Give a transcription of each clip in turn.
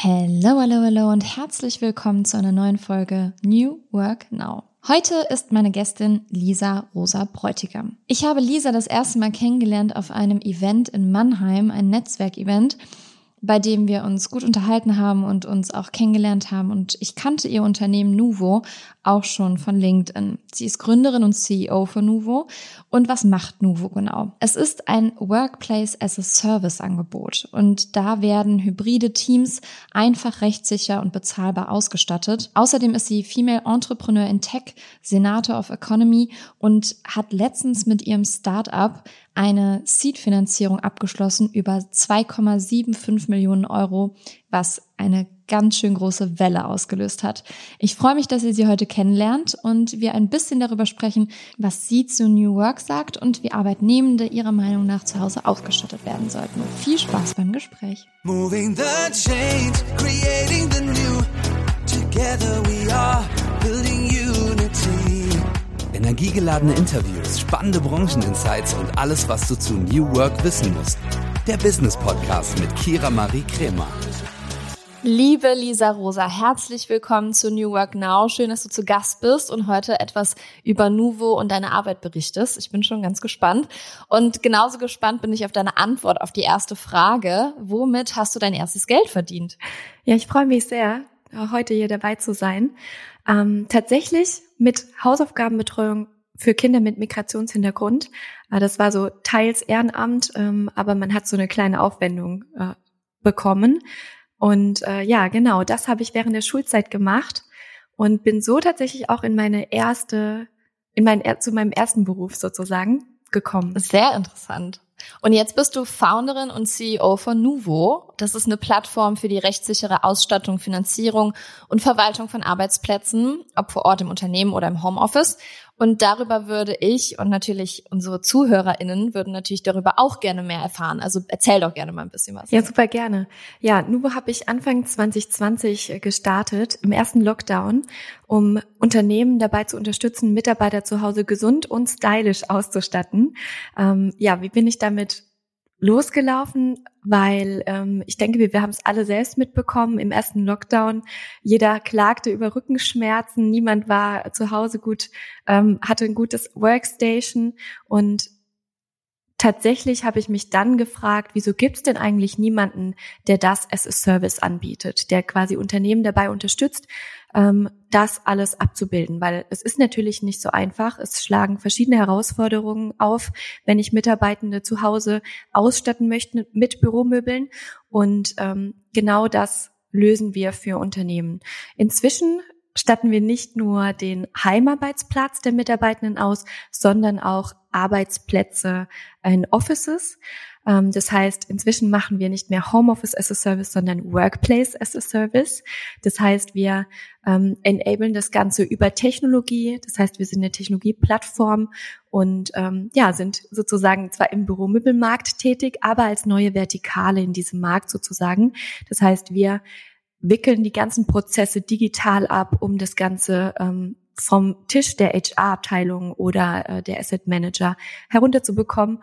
Hello, hello, hello und herzlich willkommen zu einer neuen Folge New Work Now. Heute ist meine Gästin Lisa Rosa Bräutigam. Ich habe Lisa das erste Mal kennengelernt auf einem Event in Mannheim, ein Netzwerkevent bei dem wir uns gut unterhalten haben und uns auch kennengelernt haben. Und ich kannte ihr Unternehmen Nuvo auch schon von LinkedIn. Sie ist Gründerin und CEO von Nuvo. Und was macht Nuvo genau? Es ist ein Workplace as a Service Angebot. Und da werden hybride Teams einfach rechtssicher und bezahlbar ausgestattet. Außerdem ist sie Female Entrepreneur in Tech, Senator of Economy und hat letztens mit ihrem Startup eine Seed-Finanzierung abgeschlossen über 2,75 Millionen Euro, was eine ganz schön große Welle ausgelöst hat. Ich freue mich, dass ihr sie heute kennenlernt und wir ein bisschen darüber sprechen, was sie zu New Work sagt und wie Arbeitnehmende ihrer Meinung nach zu Hause ausgestattet werden sollten. Viel Spaß beim Gespräch. Moving the change, creating the new. Together we are. Energiegeladene Interviews, spannende Brancheninsights und alles, was du zu New Work wissen musst. Der Business Podcast mit Kira Marie Kremer. Liebe Lisa Rosa, herzlich willkommen zu New Work Now. Schön, dass du zu Gast bist und heute etwas über Nuvo und deine Arbeit berichtest. Ich bin schon ganz gespannt. Und genauso gespannt bin ich auf deine Antwort auf die erste Frage. Womit hast du dein erstes Geld verdient? Ja, ich freue mich sehr, heute hier dabei zu sein. Ähm, tatsächlich mit Hausaufgabenbetreuung für Kinder mit Migrationshintergrund. Äh, das war so teils Ehrenamt, ähm, aber man hat so eine kleine Aufwendung äh, bekommen. Und äh, ja, genau, das habe ich während der Schulzeit gemacht und bin so tatsächlich auch in meine erste, in mein, zu meinem ersten Beruf sozusagen gekommen. Sehr interessant. Und jetzt bist du Founderin und CEO von Nuvo. Das ist eine Plattform für die rechtssichere Ausstattung, Finanzierung und Verwaltung von Arbeitsplätzen, ob vor Ort im Unternehmen oder im Homeoffice. Und darüber würde ich und natürlich unsere ZuhörerInnen würden natürlich darüber auch gerne mehr erfahren. Also erzähl doch gerne mal ein bisschen was. Ja, super gerne. Ja, Nuvo habe ich Anfang 2020 gestartet, im ersten Lockdown, um Unternehmen dabei zu unterstützen, Mitarbeiter zu Hause gesund und stylisch auszustatten. Ähm, ja, wie bin ich damit losgelaufen, weil ähm, ich denke, wir, wir haben es alle selbst mitbekommen im ersten Lockdown. Jeder klagte über Rückenschmerzen, niemand war zu Hause gut, ähm, hatte ein gutes Workstation und tatsächlich habe ich mich dann gefragt, wieso gibt es denn eigentlich niemanden, der das as a Service anbietet, der quasi Unternehmen dabei unterstützt, ähm, das alles abzubilden, weil es ist natürlich nicht so einfach. Es schlagen verschiedene Herausforderungen auf, wenn ich Mitarbeitende zu Hause ausstatten möchte mit Büromöbeln. Und ähm, genau das lösen wir für Unternehmen. Inzwischen statten wir nicht nur den Heimarbeitsplatz der Mitarbeitenden aus, sondern auch Arbeitsplätze in Offices. Ähm, das heißt, inzwischen machen wir nicht mehr Homeoffice as a Service, sondern Workplace as a Service. Das heißt, wir ähm, enablen das Ganze über Technologie. Das heißt, wir sind eine Technologieplattform und ähm, ja, sind sozusagen zwar im Büromöbelmarkt tätig, aber als neue Vertikale in diesem Markt sozusagen. Das heißt, wir wickeln die ganzen Prozesse digital ab, um das Ganze ähm, vom Tisch der HR-Abteilung oder äh, der Asset Manager herunterzubekommen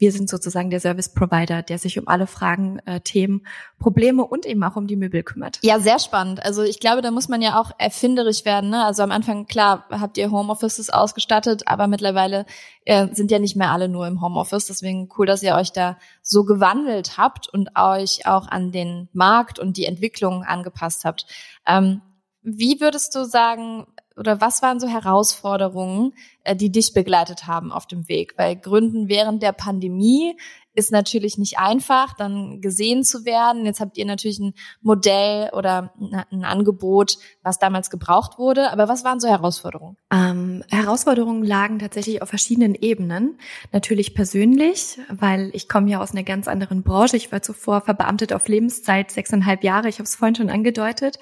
wir sind sozusagen der Service Provider, der sich um alle Fragen, äh, Themen, Probleme und eben auch um die Möbel kümmert. Ja, sehr spannend. Also ich glaube, da muss man ja auch erfinderisch werden. Ne? Also am Anfang, klar, habt ihr Homeoffices ausgestattet, aber mittlerweile äh, sind ja nicht mehr alle nur im Homeoffice. Deswegen cool, dass ihr euch da so gewandelt habt und euch auch an den Markt und die Entwicklung angepasst habt. Ähm, wie würdest du sagen, oder was waren so Herausforderungen, äh, die dich begleitet haben auf dem Weg? Weil Gründen während der Pandemie ist natürlich nicht einfach, dann gesehen zu werden. Jetzt habt ihr natürlich ein Modell oder ein Angebot, was damals gebraucht wurde. Aber was waren so Herausforderungen? Ähm, Herausforderungen lagen tatsächlich auf verschiedenen Ebenen. Natürlich persönlich, weil ich komme ja aus einer ganz anderen Branche. Ich war zuvor verbeamtet auf Lebenszeit, sechseinhalb Jahre. Ich habe es vorhin schon angedeutet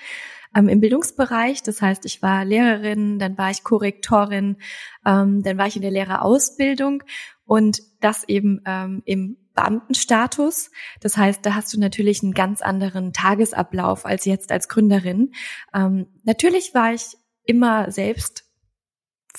ähm, im Bildungsbereich. Das heißt, ich war Lehrerin, dann war ich Korrektorin, ähm, dann war ich in der Lehrerausbildung und das eben ähm, im Beamtenstatus. Das heißt, da hast du natürlich einen ganz anderen Tagesablauf als jetzt als Gründerin. Ähm, natürlich war ich immer selbst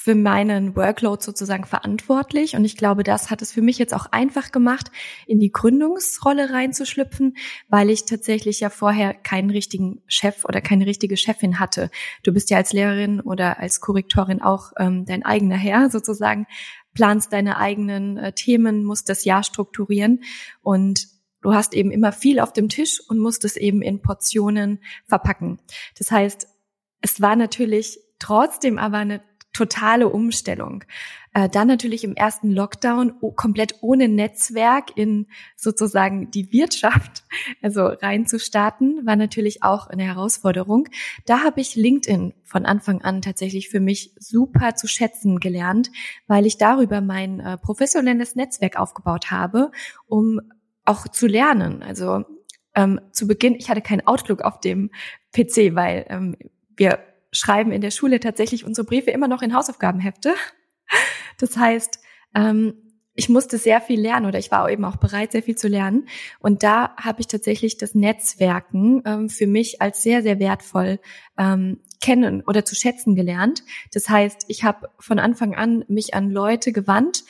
für meinen Workload sozusagen verantwortlich. Und ich glaube, das hat es für mich jetzt auch einfach gemacht, in die Gründungsrolle reinzuschlüpfen, weil ich tatsächlich ja vorher keinen richtigen Chef oder keine richtige Chefin hatte. Du bist ja als Lehrerin oder als Korrektorin auch ähm, dein eigener Herr sozusagen, planst deine eigenen äh, Themen, musst das Jahr strukturieren und du hast eben immer viel auf dem Tisch und musst es eben in Portionen verpacken. Das heißt, es war natürlich trotzdem aber eine totale Umstellung. Äh, dann natürlich im ersten Lockdown komplett ohne Netzwerk in sozusagen die Wirtschaft, also reinzustarten, war natürlich auch eine Herausforderung. Da habe ich LinkedIn von Anfang an tatsächlich für mich super zu schätzen gelernt, weil ich darüber mein äh, professionelles Netzwerk aufgebaut habe, um auch zu lernen. Also ähm, zu Beginn, ich hatte keinen Outlook auf dem PC, weil ähm, wir schreiben in der Schule tatsächlich unsere Briefe immer noch in Hausaufgabenhefte. Das heißt, ähm, ich musste sehr viel lernen oder ich war eben auch bereit, sehr viel zu lernen. Und da habe ich tatsächlich das Netzwerken ähm, für mich als sehr, sehr wertvoll ähm, kennen oder zu schätzen gelernt. Das heißt, ich habe von Anfang an mich an Leute gewandt,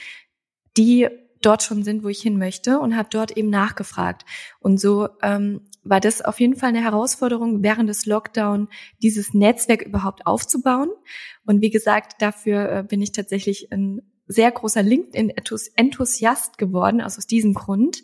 die dort schon sind, wo ich hin möchte und habe dort eben nachgefragt. Und so ähm, war das auf jeden Fall eine Herausforderung, während des Lockdown dieses Netzwerk überhaupt aufzubauen. Und wie gesagt, dafür äh, bin ich tatsächlich ein sehr großer LinkedIn-Enthusiast geworden, also aus diesem Grund.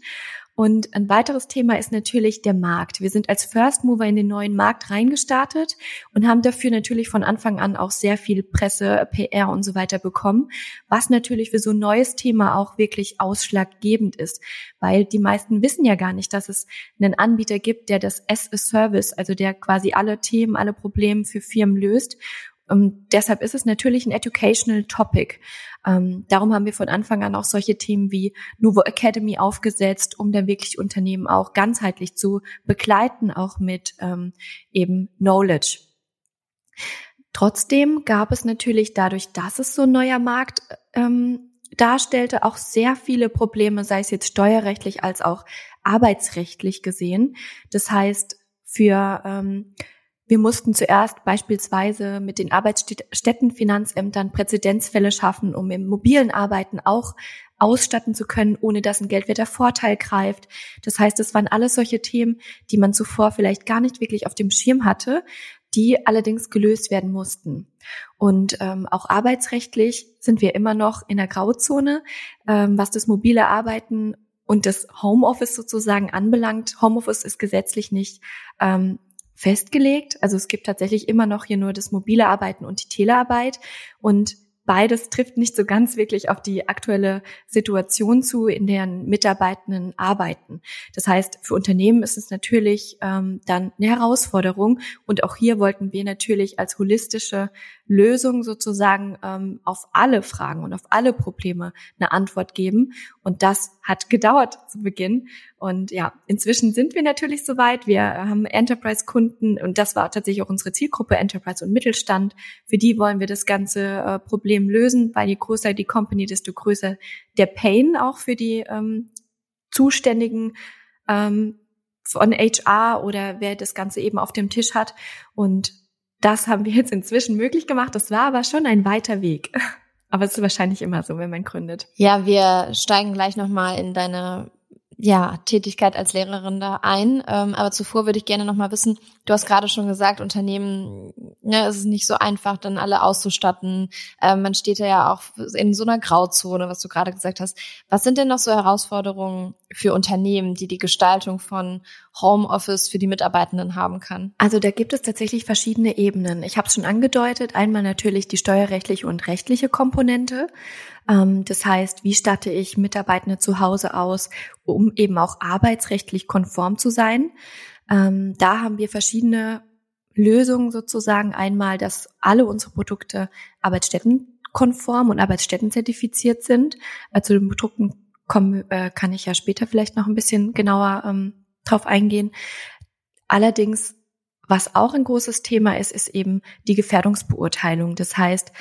Und ein weiteres Thema ist natürlich der Markt. Wir sind als First Mover in den neuen Markt reingestartet und haben dafür natürlich von Anfang an auch sehr viel Presse, PR und so weiter bekommen, was natürlich für so ein neues Thema auch wirklich ausschlaggebend ist, weil die meisten wissen ja gar nicht, dass es einen Anbieter gibt, der das as a Service, also der quasi alle Themen, alle Probleme für Firmen löst und ähm, deshalb ist es natürlich ein educational Topic. Ähm, darum haben wir von Anfang an auch solche Themen wie Nuvo Academy aufgesetzt, um dann wirklich Unternehmen auch ganzheitlich zu begleiten, auch mit ähm, eben Knowledge. Trotzdem gab es natürlich dadurch, dass es so ein neuer Markt ähm, darstellte, auch sehr viele Probleme, sei es jetzt steuerrechtlich als auch arbeitsrechtlich gesehen. Das heißt, für ähm, wir mussten zuerst beispielsweise mit den Arbeitsstättenfinanzämtern Präzedenzfälle schaffen, um im mobilen Arbeiten auch ausstatten zu können, ohne dass ein geldwerter Vorteil greift. Das heißt, es waren alles solche Themen, die man zuvor vielleicht gar nicht wirklich auf dem Schirm hatte, die allerdings gelöst werden mussten. Und ähm, auch arbeitsrechtlich sind wir immer noch in der Grauzone, ähm, was das mobile Arbeiten und das Homeoffice sozusagen anbelangt. Homeoffice ist gesetzlich nicht ähm, festgelegt. Also es gibt tatsächlich immer noch hier nur das mobile Arbeiten und die Telearbeit. Und beides trifft nicht so ganz wirklich auf die aktuelle Situation zu, in deren Mitarbeitenden arbeiten. Das heißt, für Unternehmen ist es natürlich ähm, dann eine Herausforderung. Und auch hier wollten wir natürlich als holistische Lösung sozusagen ähm, auf alle Fragen und auf alle Probleme eine Antwort geben. Und das hat gedauert zu Beginn. Und ja, inzwischen sind wir natürlich soweit. Wir haben Enterprise-Kunden und das war tatsächlich auch unsere Zielgruppe, Enterprise und Mittelstand. Für die wollen wir das ganze äh, Problem lösen, weil je größer die Company, desto größer der Pain auch für die ähm, Zuständigen ähm, von HR oder wer das Ganze eben auf dem Tisch hat. Und das haben wir jetzt inzwischen möglich gemacht. Das war aber schon ein weiter Weg. Aber es ist wahrscheinlich immer so, wenn man gründet. Ja, wir steigen gleich nochmal in deine ja, Tätigkeit als Lehrerin da ein. Ähm, aber zuvor würde ich gerne noch mal wissen, du hast gerade schon gesagt, Unternehmen, ja, es ist nicht so einfach, dann alle auszustatten. Ähm, man steht ja auch in so einer Grauzone, was du gerade gesagt hast. Was sind denn noch so Herausforderungen für Unternehmen, die die Gestaltung von Homeoffice für die Mitarbeitenden haben kann? Also da gibt es tatsächlich verschiedene Ebenen. Ich habe es schon angedeutet. Einmal natürlich die steuerrechtliche und rechtliche Komponente. Ähm, das heißt, wie statte ich Mitarbeitende zu Hause aus, um eben auch arbeitsrechtlich konform zu sein? Ähm, da haben wir verschiedene Lösungen sozusagen. Einmal, dass alle unsere Produkte arbeitsstättenkonform und arbeitsstättenzertifiziert sind. Äh, zu den Produkten kommen, äh, kann ich ja später vielleicht noch ein bisschen genauer ähm, drauf eingehen. Allerdings, was auch ein großes Thema ist, ist eben die Gefährdungsbeurteilung. Das heißt,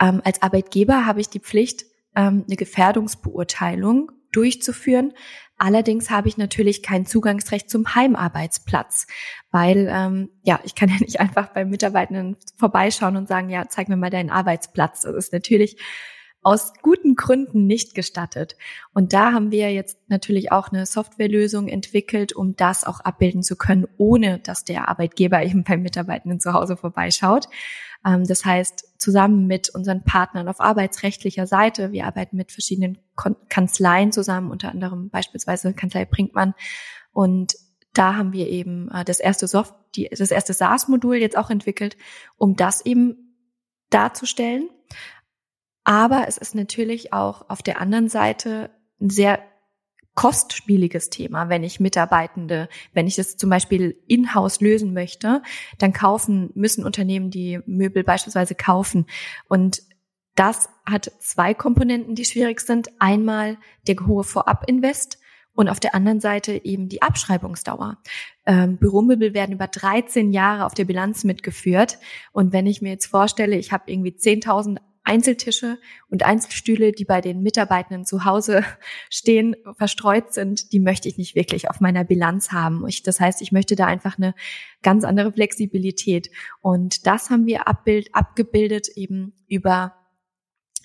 ähm, als Arbeitgeber habe ich die Pflicht, ähm, eine Gefährdungsbeurteilung durchzuführen. Allerdings habe ich natürlich kein Zugangsrecht zum Heimarbeitsplatz, weil ähm, ja, ich kann ja nicht einfach beim Mitarbeitenden vorbeischauen und sagen, ja, zeig mir mal deinen Arbeitsplatz. Das ist natürlich aus guten Gründen nicht gestattet. Und da haben wir jetzt natürlich auch eine Softwarelösung entwickelt, um das auch abbilden zu können, ohne dass der Arbeitgeber eben beim Mitarbeitenden zu Hause vorbeischaut. Ähm, das heißt, zusammen mit unseren Partnern auf arbeitsrechtlicher Seite, wir arbeiten mit verschiedenen Kanzleien zusammen, unter anderem beispielsweise Kanzlei Brinkmann. Und da haben wir eben äh, das erste Soft, das erste SaaS-Modul jetzt auch entwickelt, um das eben darzustellen. Aber es ist natürlich auch auf der anderen Seite ein sehr kostspieliges Thema, wenn ich Mitarbeitende, wenn ich das zum Beispiel in-house lösen möchte, dann kaufen, müssen Unternehmen die Möbel beispielsweise kaufen. Und das hat zwei Komponenten, die schwierig sind. Einmal der hohe Vorab-Invest und auf der anderen Seite eben die Abschreibungsdauer. Ähm, Büromöbel werden über 13 Jahre auf der Bilanz mitgeführt. Und wenn ich mir jetzt vorstelle, ich habe irgendwie 10.000 Einzeltische und Einzelstühle, die bei den Mitarbeitenden zu Hause stehen, verstreut sind, die möchte ich nicht wirklich auf meiner Bilanz haben. Ich, das heißt, ich möchte da einfach eine ganz andere Flexibilität. Und das haben wir abbild, abgebildet eben über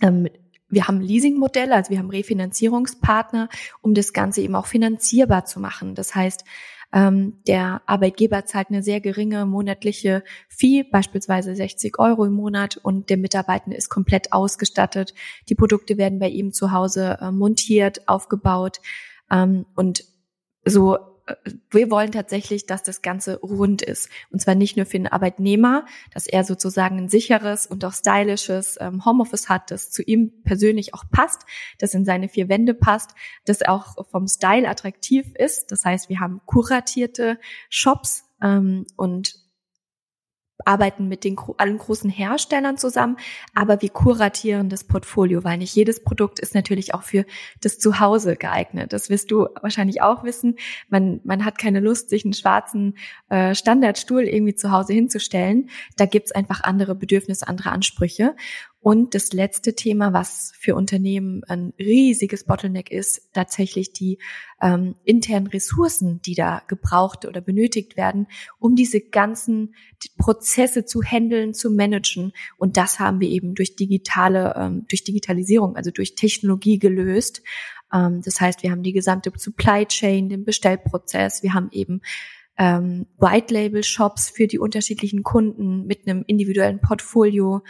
ähm, wir haben Leasingmodelle, also wir haben Refinanzierungspartner, um das Ganze eben auch finanzierbar zu machen. Das heißt, ähm, der Arbeitgeber zahlt eine sehr geringe monatliche Fee, beispielsweise 60 Euro im Monat, und der Mitarbeiter ist komplett ausgestattet. Die Produkte werden bei ihm zu Hause äh, montiert, aufgebaut ähm, und so wir wollen tatsächlich, dass das Ganze rund ist. Und zwar nicht nur für den Arbeitnehmer, dass er sozusagen ein sicheres und auch stylisches ähm, Homeoffice hat, das zu ihm persönlich auch passt, das in seine vier Wände passt, das auch vom Style attraktiv ist. Das heißt, wir haben kuratierte Shops ähm, und arbeiten mit den allen großen Herstellern zusammen, aber wir kuratieren das Portfolio, weil nicht jedes Produkt ist natürlich auch für das Zuhause geeignet. Das wirst du wahrscheinlich auch wissen. Man, man hat keine Lust, sich einen schwarzen äh, Standardstuhl irgendwie zu Hause hinzustellen. Da gibt's einfach andere Bedürfnisse, andere Ansprüche. Und das letzte Thema, was für Unternehmen ein riesiges Bottleneck ist, tatsächlich die ähm, internen Ressourcen, die da gebraucht oder benötigt werden, um diese ganzen Prozesse zu handeln, zu managen. Und das haben wir eben durch digitale, ähm, durch Digitalisierung, also durch Technologie gelöst. Ähm, das heißt, wir haben die gesamte Supply Chain, den Bestellprozess, wir haben eben ähm, White Label Shops für die unterschiedlichen Kunden mit einem individuellen Portfolio.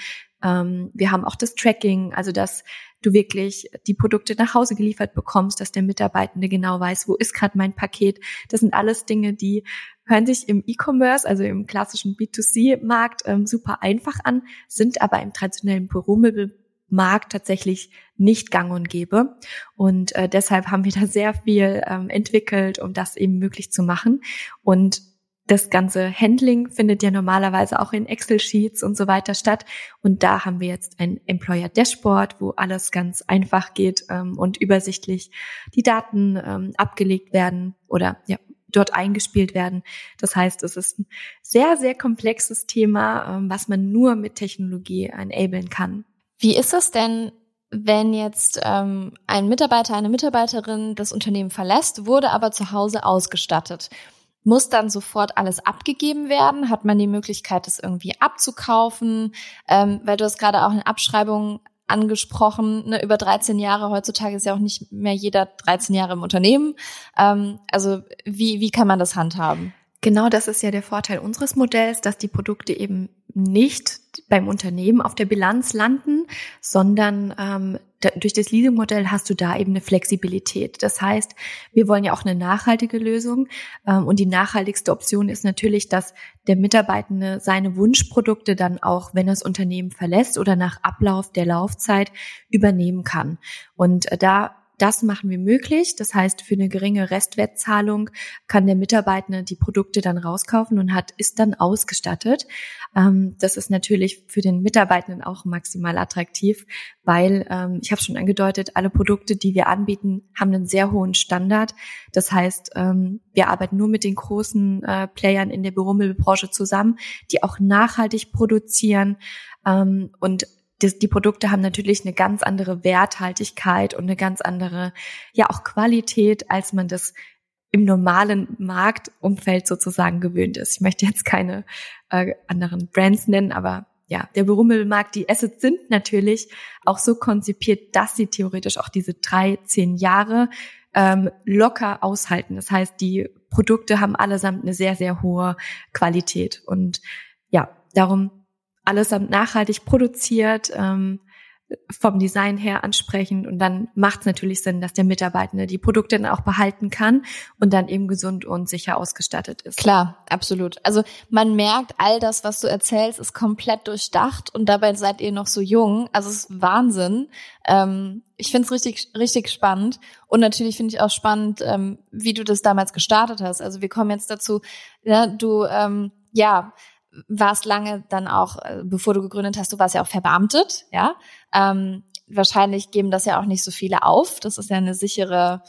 Ähm, wir haben auch das Tracking, also dass du wirklich die Produkte nach Hause geliefert bekommst, dass der Mitarbeitende genau weiß, wo ist gerade mein Paket. Das sind alles Dinge, die hören sich im E-Commerce, also im klassischen B2C-Markt ähm, super einfach an, sind aber im traditionellen Büromöbelmarkt tatsächlich nicht gang und gäbe. Und äh, deshalb haben wir da sehr viel ähm, entwickelt, um das eben möglich zu machen. Und das ganze Handling findet ja normalerweise auch in Excel-Sheets und so weiter statt. Und da haben wir jetzt ein Employer Dashboard, wo alles ganz einfach geht ähm, und übersichtlich die Daten ähm, abgelegt werden oder ja, dort eingespielt werden. Das heißt, es ist ein sehr, sehr komplexes Thema, ähm, was man nur mit Technologie enablen kann. Wie ist es denn, wenn jetzt ähm, ein Mitarbeiter, eine Mitarbeiterin das Unternehmen verlässt, wurde aber zu Hause ausgestattet? Muss dann sofort alles abgegeben werden? Hat man die Möglichkeit, das irgendwie abzukaufen? Ähm, weil du hast gerade auch eine Abschreibung angesprochen, ne, über 13 Jahre. Heutzutage ist ja auch nicht mehr jeder 13 Jahre im Unternehmen. Ähm, also wie, wie kann man das handhaben? Genau das ist ja der Vorteil unseres Modells, dass die Produkte eben nicht beim Unternehmen auf der Bilanz landen, sondern ähm, da, durch das Leasing-Modell hast du da eben eine Flexibilität. Das heißt, wir wollen ja auch eine nachhaltige Lösung ähm, und die nachhaltigste Option ist natürlich, dass der Mitarbeitende seine Wunschprodukte dann auch, wenn er das Unternehmen verlässt oder nach Ablauf der Laufzeit übernehmen kann. Und äh, da das machen wir möglich. Das heißt, für eine geringe Restwertzahlung kann der Mitarbeiter die Produkte dann rauskaufen und hat, ist dann ausgestattet. Ähm, das ist natürlich für den Mitarbeitenden auch maximal attraktiv, weil, ähm, ich habe schon angedeutet, alle Produkte, die wir anbieten, haben einen sehr hohen Standard. Das heißt, ähm, wir arbeiten nur mit den großen äh, Playern in der Büromöbelbranche zusammen, die auch nachhaltig produzieren und die, die Produkte haben natürlich eine ganz andere Werthaltigkeit und eine ganz andere, ja auch Qualität, als man das im normalen Marktumfeld sozusagen gewöhnt ist. Ich möchte jetzt keine äh, anderen Brands nennen, aber ja, der Berummelmarkt, die Assets sind natürlich auch so konzipiert, dass sie theoretisch auch diese drei, zehn Jahre ähm, locker aushalten. Das heißt, die Produkte haben allesamt eine sehr, sehr hohe Qualität. Und ja, darum allesamt nachhaltig produziert, ähm, vom Design her ansprechend und dann macht es natürlich Sinn, dass der Mitarbeitende die Produkte dann auch behalten kann und dann eben gesund und sicher ausgestattet ist. Klar, absolut. Also man merkt, all das, was du erzählst, ist komplett durchdacht und dabei seid ihr noch so jung. Also es ist Wahnsinn. Ähm, ich finde es richtig, richtig spannend und natürlich finde ich auch spannend, ähm, wie du das damals gestartet hast. Also wir kommen jetzt dazu, ja, du ähm, ja warst lange dann auch, äh, bevor du gegründet hast, du warst ja auch verbeamtet, ja. Ähm, wahrscheinlich geben das ja auch nicht so viele auf. Das ist ja eine sichere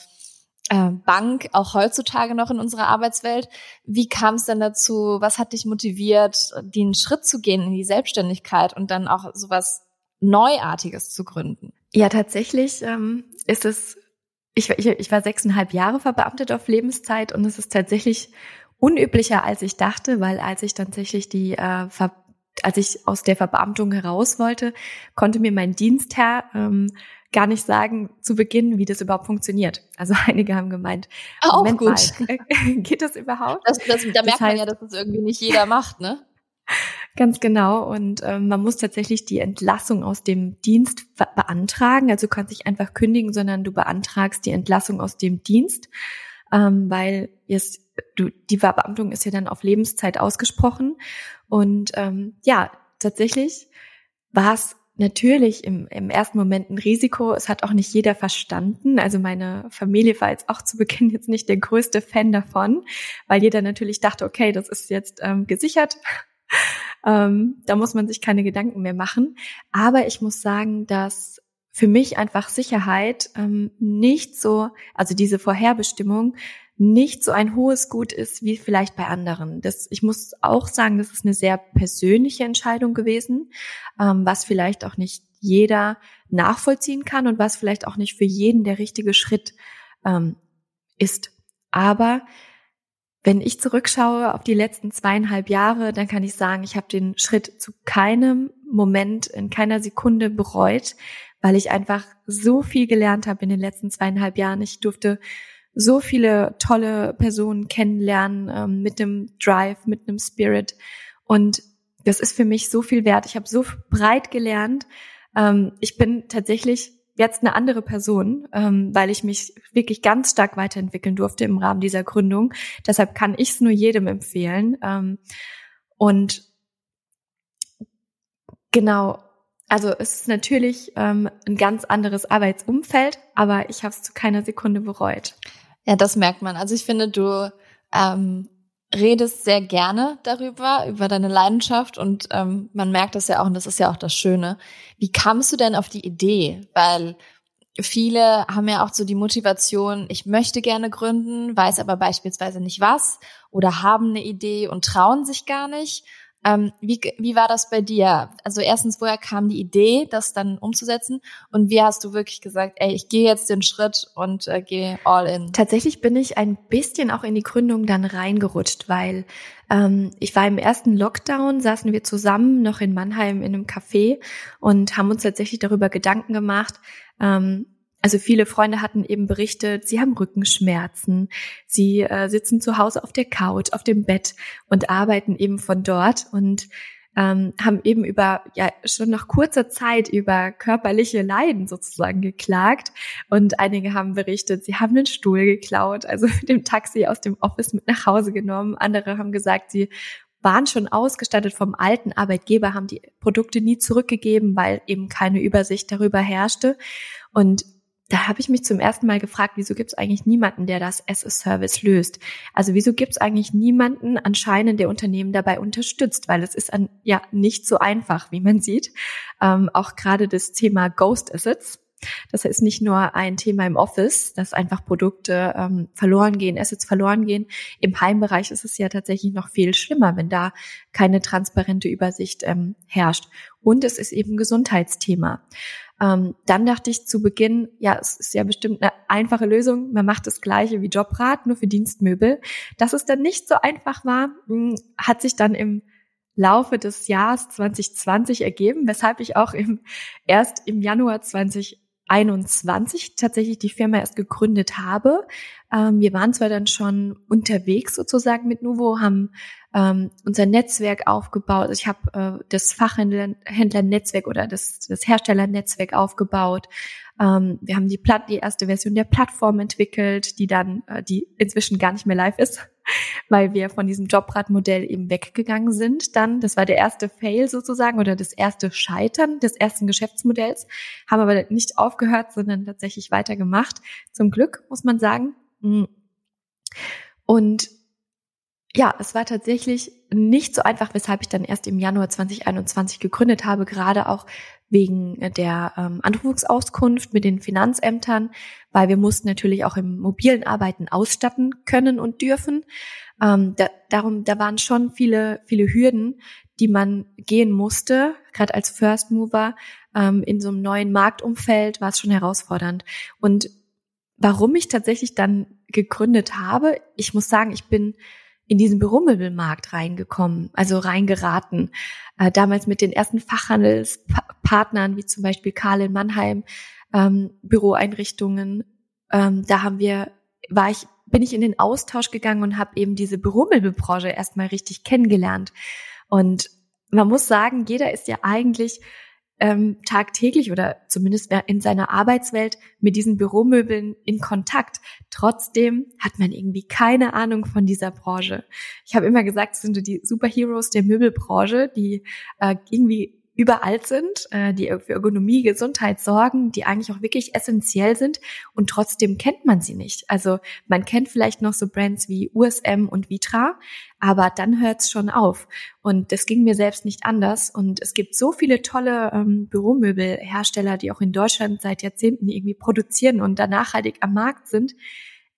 äh, Bank, auch heutzutage noch in unserer Arbeitswelt. Wie kam es denn dazu? Was hat dich motiviert, den Schritt zu gehen in die Selbstständigkeit und dann auch sowas Neuartiges zu gründen? Ja, tatsächlich ähm, ist es, ich, ich, ich war sechseinhalb Jahre verbeamtet auf Lebenszeit und es ist tatsächlich unüblicher, als ich dachte, weil als ich tatsächlich die äh, Ver als ich aus der Verbeamtung heraus wollte, konnte mir mein Dienstherr ähm, gar nicht sagen zu Beginn, wie das überhaupt funktioniert. Also einige haben gemeint, auch Moment gut. Mal, geht das überhaupt? Das, das, da das merkt heißt, man ja, dass das irgendwie nicht jeder macht, ne? Ganz genau. Und ähm, man muss tatsächlich die Entlassung aus dem Dienst beantragen. Also du kannst nicht einfach kündigen, sondern du beantragst die Entlassung aus dem Dienst, ähm, weil jetzt du, die Verbeamtung ist ja dann auf Lebenszeit ausgesprochen. Und ähm, ja, tatsächlich war es natürlich im, im ersten Moment ein Risiko. Es hat auch nicht jeder verstanden. Also meine Familie war jetzt auch zu Beginn jetzt nicht der größte Fan davon, weil jeder natürlich dachte, okay, das ist jetzt ähm, gesichert. ähm, da muss man sich keine Gedanken mehr machen. Aber ich muss sagen, dass für mich einfach Sicherheit ähm, nicht so, also diese Vorherbestimmung nicht so ein hohes Gut ist wie vielleicht bei anderen. Das, ich muss auch sagen, das ist eine sehr persönliche Entscheidung gewesen, ähm, was vielleicht auch nicht jeder nachvollziehen kann und was vielleicht auch nicht für jeden der richtige Schritt ähm, ist. Aber wenn ich zurückschaue auf die letzten zweieinhalb Jahre, dann kann ich sagen, ich habe den Schritt zu keinem Moment, in keiner Sekunde bereut, weil ich einfach so viel gelernt habe in den letzten zweieinhalb Jahren. Ich durfte so viele tolle Personen kennenlernen ähm, mit dem Drive, mit einem Spirit. Und das ist für mich so viel wert. Ich habe so breit gelernt. Ähm, ich bin tatsächlich jetzt eine andere Person, ähm, weil ich mich wirklich ganz stark weiterentwickeln durfte im Rahmen dieser Gründung. Deshalb kann ich es nur jedem empfehlen. Ähm, und genau, also es ist natürlich ähm, ein ganz anderes Arbeitsumfeld, aber ich habe es zu keiner Sekunde bereut. Ja, das merkt man. Also ich finde, du ähm, redest sehr gerne darüber, über deine Leidenschaft und ähm, man merkt das ja auch und das ist ja auch das Schöne. Wie kamst du denn auf die Idee? Weil viele haben ja auch so die Motivation, ich möchte gerne gründen, weiß aber beispielsweise nicht was oder haben eine Idee und trauen sich gar nicht. Ähm, wie, wie war das bei dir? Also erstens, woher kam die Idee, das dann umzusetzen? Und wie hast du wirklich gesagt, ey, ich gehe jetzt den Schritt und äh, gehe all in? Tatsächlich bin ich ein bisschen auch in die Gründung dann reingerutscht, weil ähm, ich war im ersten Lockdown, saßen wir zusammen noch in Mannheim in einem Café und haben uns tatsächlich darüber Gedanken gemacht, ähm, also viele Freunde hatten eben berichtet, sie haben Rückenschmerzen, sie äh, sitzen zu Hause auf der Couch, auf dem Bett und arbeiten eben von dort und ähm, haben eben über ja schon nach kurzer Zeit über körperliche Leiden sozusagen geklagt und einige haben berichtet, sie haben einen Stuhl geklaut, also mit dem Taxi aus dem Office mit nach Hause genommen. Andere haben gesagt, sie waren schon ausgestattet vom alten Arbeitgeber, haben die Produkte nie zurückgegeben, weil eben keine Übersicht darüber herrschte und da habe ich mich zum ersten Mal gefragt, wieso gibt es eigentlich niemanden, der das as a Service löst? Also wieso gibt es eigentlich niemanden anscheinend, der Unternehmen dabei unterstützt? Weil es ist an, ja nicht so einfach, wie man sieht. Ähm, auch gerade das Thema Ghost Assets Das ist nicht nur ein Thema im Office, dass einfach Produkte ähm, verloren gehen, Assets verloren gehen. Im Heimbereich ist es ja tatsächlich noch viel schlimmer, wenn da keine transparente Übersicht ähm, herrscht. Und es ist eben Gesundheitsthema. Ähm, dann dachte ich zu Beginn, ja, es ist ja bestimmt eine einfache Lösung. Man macht das Gleiche wie Jobrat, nur für Dienstmöbel. Dass es dann nicht so einfach war, hm, hat sich dann im Laufe des Jahres 2020 ergeben, weshalb ich auch im, erst im Januar 2021 tatsächlich die Firma erst gegründet habe. Ähm, wir waren zwar dann schon unterwegs sozusagen mit Nuvo, haben ähm, unser Netzwerk aufgebaut. Ich habe äh, das Fachhändlernetzwerk oder das, das Herstellernetzwerk aufgebaut. Ähm, wir haben die, Platt, die erste Version der Plattform entwickelt, die dann, äh, die inzwischen gar nicht mehr live ist weil wir von diesem Jobradmodell eben weggegangen sind. Dann, das war der erste Fail sozusagen oder das erste Scheitern des ersten Geschäftsmodells, haben aber nicht aufgehört, sondern tatsächlich weitergemacht. Zum Glück, muss man sagen. Mm. Und ja, es war tatsächlich nicht so einfach, weshalb ich dann erst im Januar 2021 gegründet habe, gerade auch wegen der ähm, Anrufungsauskunft mit den Finanzämtern, weil wir mussten natürlich auch im mobilen Arbeiten ausstatten können und dürfen. Ähm, da, darum, da waren schon viele, viele Hürden, die man gehen musste. Gerade als First Mover ähm, in so einem neuen Marktumfeld war es schon herausfordernd. Und warum ich tatsächlich dann gegründet habe, ich muss sagen, ich bin in diesen Büromöbelmarkt reingekommen, also reingeraten. Äh, damals mit den ersten Fachhandelspartnern, wie zum Beispiel Karl in Mannheim, ähm, Büroeinrichtungen. Ähm, da haben wir, war ich, bin ich in den Austausch gegangen und habe eben diese Büromöbelbranche erstmal richtig kennengelernt. Und man muss sagen, jeder ist ja eigentlich ähm, tagtäglich oder zumindest in seiner Arbeitswelt mit diesen Büromöbeln in Kontakt. Trotzdem hat man irgendwie keine Ahnung von dieser Branche. Ich habe immer gesagt, es sind die Superheroes der Möbelbranche, die äh, irgendwie überall sind, äh, die für Ergonomie, Gesundheit sorgen, die eigentlich auch wirklich essentiell sind und trotzdem kennt man sie nicht. Also man kennt vielleicht noch so Brands wie USM und Vitra, aber dann hört es schon auf. Und das ging mir selbst nicht anders. Und es gibt so viele tolle ähm, Büromöbelhersteller, die auch in Deutschland seit Jahrzehnten irgendwie produzieren und da nachhaltig am Markt sind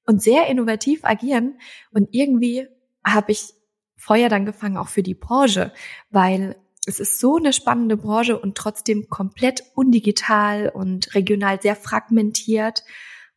und sehr innovativ agieren. Und irgendwie habe ich Feuer dann gefangen, auch für die Branche, weil es ist so eine spannende Branche und trotzdem komplett undigital und regional sehr fragmentiert.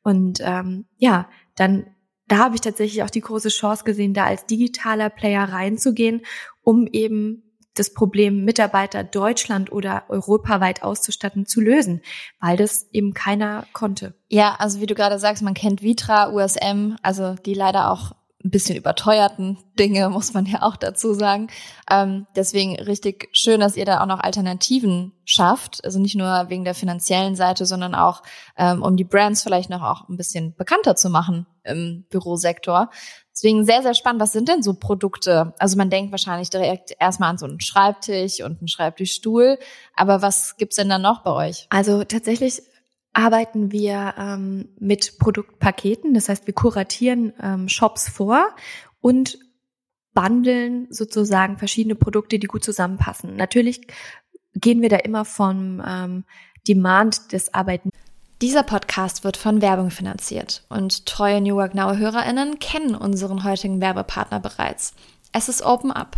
Und ähm, ja, dann da habe ich tatsächlich auch die große Chance gesehen, da als digitaler Player reinzugehen, um eben das Problem Mitarbeiter Deutschland oder europaweit auszustatten zu lösen, weil das eben keiner konnte. Ja, also wie du gerade sagst, man kennt Vitra, USM, also die leider auch ein bisschen überteuerten Dinge, muss man ja auch dazu sagen. Ähm, deswegen richtig schön, dass ihr da auch noch Alternativen schafft. Also nicht nur wegen der finanziellen Seite, sondern auch, ähm, um die Brands vielleicht noch auch ein bisschen bekannter zu machen im Bürosektor. Deswegen sehr, sehr spannend. Was sind denn so Produkte? Also man denkt wahrscheinlich direkt erstmal an so einen Schreibtisch und einen Schreibtischstuhl. Aber was gibt's denn da noch bei euch? Also tatsächlich arbeiten wir ähm, mit Produktpaketen. Das heißt, wir kuratieren ähm, Shops vor und bundeln sozusagen verschiedene Produkte, die gut zusammenpassen. Natürlich gehen wir da immer vom ähm, Demand des Arbeitnehmers. Dieser Podcast wird von Werbung finanziert und treue New Work Now HörerInnen kennen unseren heutigen Werbepartner bereits. Es ist Open Up.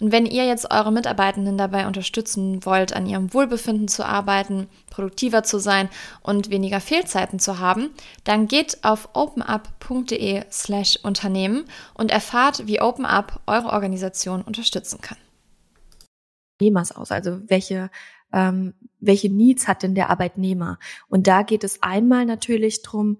Und wenn ihr jetzt eure Mitarbeitenden dabei unterstützen wollt, an ihrem Wohlbefinden zu arbeiten, produktiver zu sein und weniger Fehlzeiten zu haben, dann geht auf openup.de slash Unternehmen und erfahrt, wie OpenUp eure Organisation unterstützen kann. Nehmers aus, also welche ähm, welche Needs hat denn der Arbeitnehmer? Und da geht es einmal natürlich drum,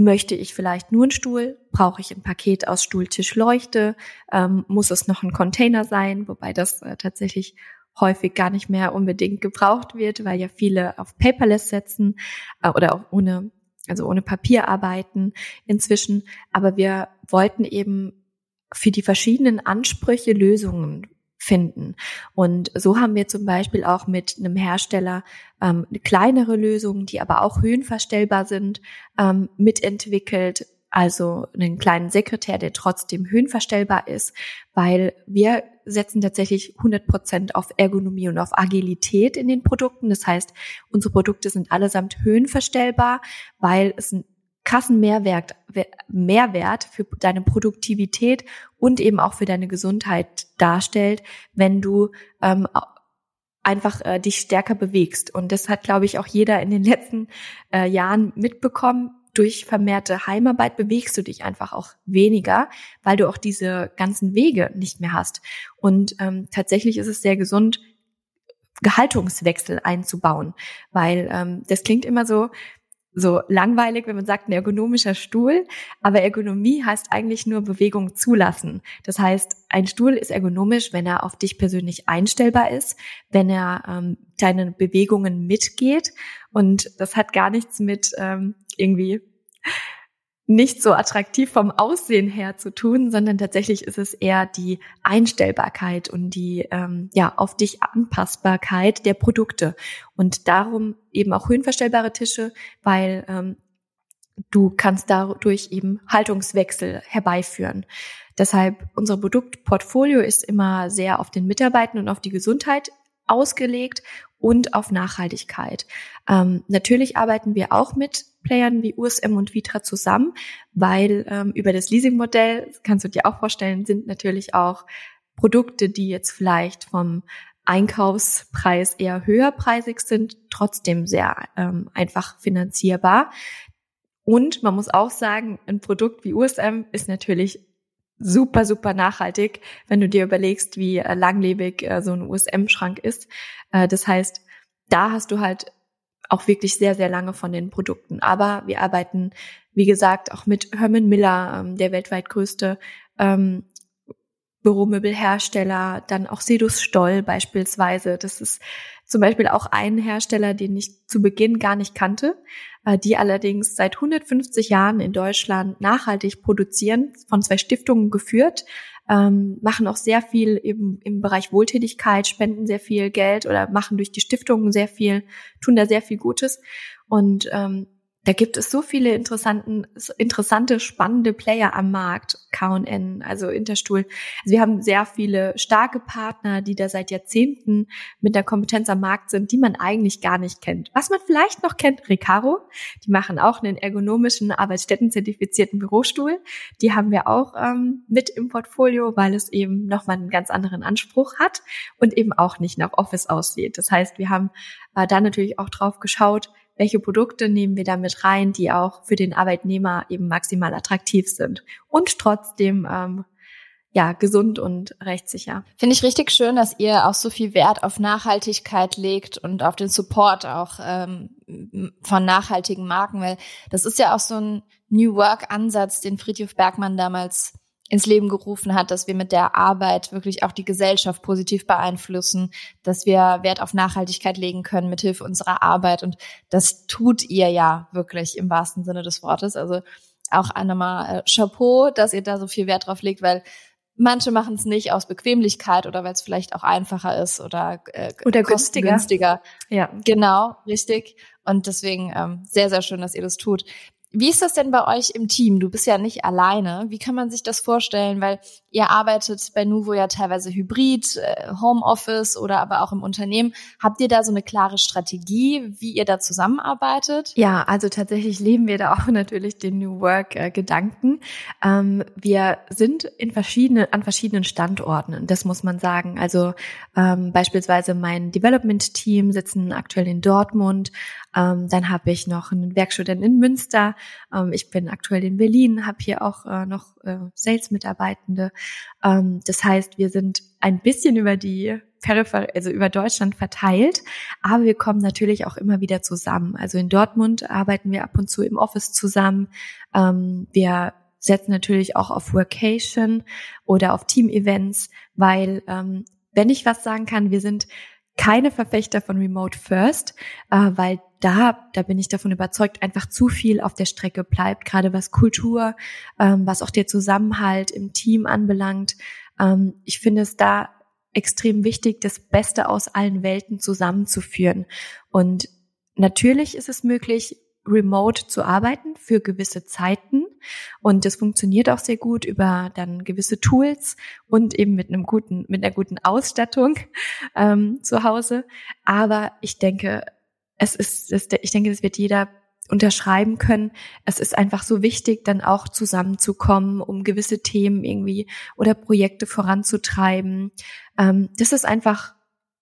Möchte ich vielleicht nur einen Stuhl? Brauche ich ein Paket aus Stuhltisch Leuchte? Ähm, muss es noch ein Container sein? Wobei das äh, tatsächlich häufig gar nicht mehr unbedingt gebraucht wird, weil ja viele auf Paperless setzen äh, oder auch ohne, also ohne Papier arbeiten inzwischen. Aber wir wollten eben für die verschiedenen Ansprüche Lösungen finden. Und so haben wir zum Beispiel auch mit einem Hersteller ähm, eine kleinere Lösung, die aber auch höhenverstellbar sind, ähm, mitentwickelt. Also einen kleinen Sekretär, der trotzdem höhenverstellbar ist, weil wir setzen tatsächlich 100 Prozent auf Ergonomie und auf Agilität in den Produkten. Das heißt, unsere Produkte sind allesamt höhenverstellbar, weil es ein Kassenmehrwert Mehrwert für deine Produktivität und eben auch für deine Gesundheit darstellt, wenn du ähm, einfach äh, dich stärker bewegst. Und das hat, glaube ich, auch jeder in den letzten äh, Jahren mitbekommen. Durch vermehrte Heimarbeit bewegst du dich einfach auch weniger, weil du auch diese ganzen Wege nicht mehr hast. Und ähm, tatsächlich ist es sehr gesund, Gehaltungswechsel einzubauen, weil ähm, das klingt immer so, so langweilig, wenn man sagt, ein ergonomischer Stuhl. Aber Ergonomie heißt eigentlich nur Bewegung zulassen. Das heißt, ein Stuhl ist ergonomisch, wenn er auf dich persönlich einstellbar ist, wenn er ähm, deine Bewegungen mitgeht. Und das hat gar nichts mit ähm, irgendwie nicht so attraktiv vom Aussehen her zu tun, sondern tatsächlich ist es eher die Einstellbarkeit und die ähm, ja auf dich Anpassbarkeit der Produkte und darum eben auch höhenverstellbare Tische, weil ähm, du kannst dadurch eben Haltungswechsel herbeiführen. Deshalb unser Produktportfolio ist immer sehr auf den Mitarbeitern und auf die Gesundheit ausgelegt und auf Nachhaltigkeit. Ähm, natürlich arbeiten wir auch mit Playern wie USM und Vitra zusammen, weil ähm, über das Leasingmodell, kannst du dir auch vorstellen, sind natürlich auch Produkte, die jetzt vielleicht vom Einkaufspreis eher höherpreisig sind, trotzdem sehr ähm, einfach finanzierbar. Und man muss auch sagen, ein Produkt wie USM ist natürlich super, super nachhaltig, wenn du dir überlegst, wie äh, langlebig äh, so ein USM-Schrank ist. Äh, das heißt, da hast du halt auch wirklich sehr, sehr lange von den Produkten. Aber wir arbeiten, wie gesagt, auch mit Herman Miller, ähm, der weltweit größte ähm, Büromöbelhersteller, dann auch Sedus Stoll beispielsweise. Das ist zum Beispiel auch ein Hersteller, den ich zu Beginn gar nicht kannte, äh, die allerdings seit 150 Jahren in Deutschland nachhaltig produzieren, von zwei Stiftungen geführt, ähm, machen auch sehr viel eben im Bereich Wohltätigkeit, spenden sehr viel Geld oder machen durch die Stiftungen sehr viel, tun da sehr viel Gutes. Und ähm, da gibt es so viele interessanten, interessante, spannende Player am Markt, K&N, also Interstuhl. Also wir haben sehr viele starke Partner, die da seit Jahrzehnten mit der Kompetenz am Markt sind, die man eigentlich gar nicht kennt. Was man vielleicht noch kennt, Recaro, die machen auch einen ergonomischen, arbeitsstättenzertifizierten Bürostuhl. Die haben wir auch ähm, mit im Portfolio, weil es eben nochmal einen ganz anderen Anspruch hat und eben auch nicht nach Office aussieht. Das heißt, wir haben äh, da natürlich auch drauf geschaut, welche Produkte nehmen wir da mit rein, die auch für den Arbeitnehmer eben maximal attraktiv sind und trotzdem ähm, ja, gesund und rechtssicher. Finde ich richtig schön, dass ihr auch so viel Wert auf Nachhaltigkeit legt und auf den Support auch ähm, von nachhaltigen Marken, weil das ist ja auch so ein New Work Ansatz, den Friedhof Bergmann damals ins Leben gerufen hat, dass wir mit der Arbeit wirklich auch die Gesellschaft positiv beeinflussen, dass wir Wert auf Nachhaltigkeit legen können mithilfe unserer Arbeit. Und das tut ihr ja wirklich im wahrsten Sinne des Wortes. Also auch einmal äh, Chapeau, dass ihr da so viel Wert drauf legt, weil manche machen es nicht aus Bequemlichkeit oder weil es vielleicht auch einfacher ist oder, äh, oder günstiger. günstiger. Ja, genau, richtig. Und deswegen ähm, sehr, sehr schön, dass ihr das tut. Wie ist das denn bei euch im Team? Du bist ja nicht alleine. Wie kann man sich das vorstellen? Weil ihr arbeitet bei Nuvo ja teilweise hybrid, äh, Homeoffice oder aber auch im Unternehmen. Habt ihr da so eine klare Strategie, wie ihr da zusammenarbeitet? Ja, also tatsächlich leben wir da auch natürlich den New Work-Gedanken. Ähm, wir sind in verschiedenen, an verschiedenen Standorten, das muss man sagen. Also ähm, beispielsweise mein Development-Team sitzen aktuell in Dortmund. Ähm, dann habe ich noch einen Werkstudent in Münster. Ähm, ich bin aktuell in Berlin, habe hier auch äh, noch äh, Sales-Mitarbeitende. Ähm, das heißt, wir sind ein bisschen über die Peripherie, also über Deutschland verteilt, aber wir kommen natürlich auch immer wieder zusammen. Also in Dortmund arbeiten wir ab und zu im Office zusammen. Ähm, wir setzen natürlich auch auf Workation oder auf Team-Events, weil ähm, wenn ich was sagen kann, wir sind keine Verfechter von Remote First, äh, weil da, da bin ich davon überzeugt, einfach zu viel auf der Strecke bleibt, gerade was Kultur, ähm, was auch der Zusammenhalt im Team anbelangt. Ähm, ich finde es da extrem wichtig, das Beste aus allen Welten zusammenzuführen. Und natürlich ist es möglich, remote zu arbeiten für gewisse Zeiten. Und das funktioniert auch sehr gut über dann gewisse Tools und eben mit einem guten, mit einer guten Ausstattung ähm, zu Hause. Aber ich denke, es ist, es, ich denke, das wird jeder unterschreiben können. Es ist einfach so wichtig, dann auch zusammenzukommen, um gewisse Themen irgendwie oder Projekte voranzutreiben. Ähm, das ist einfach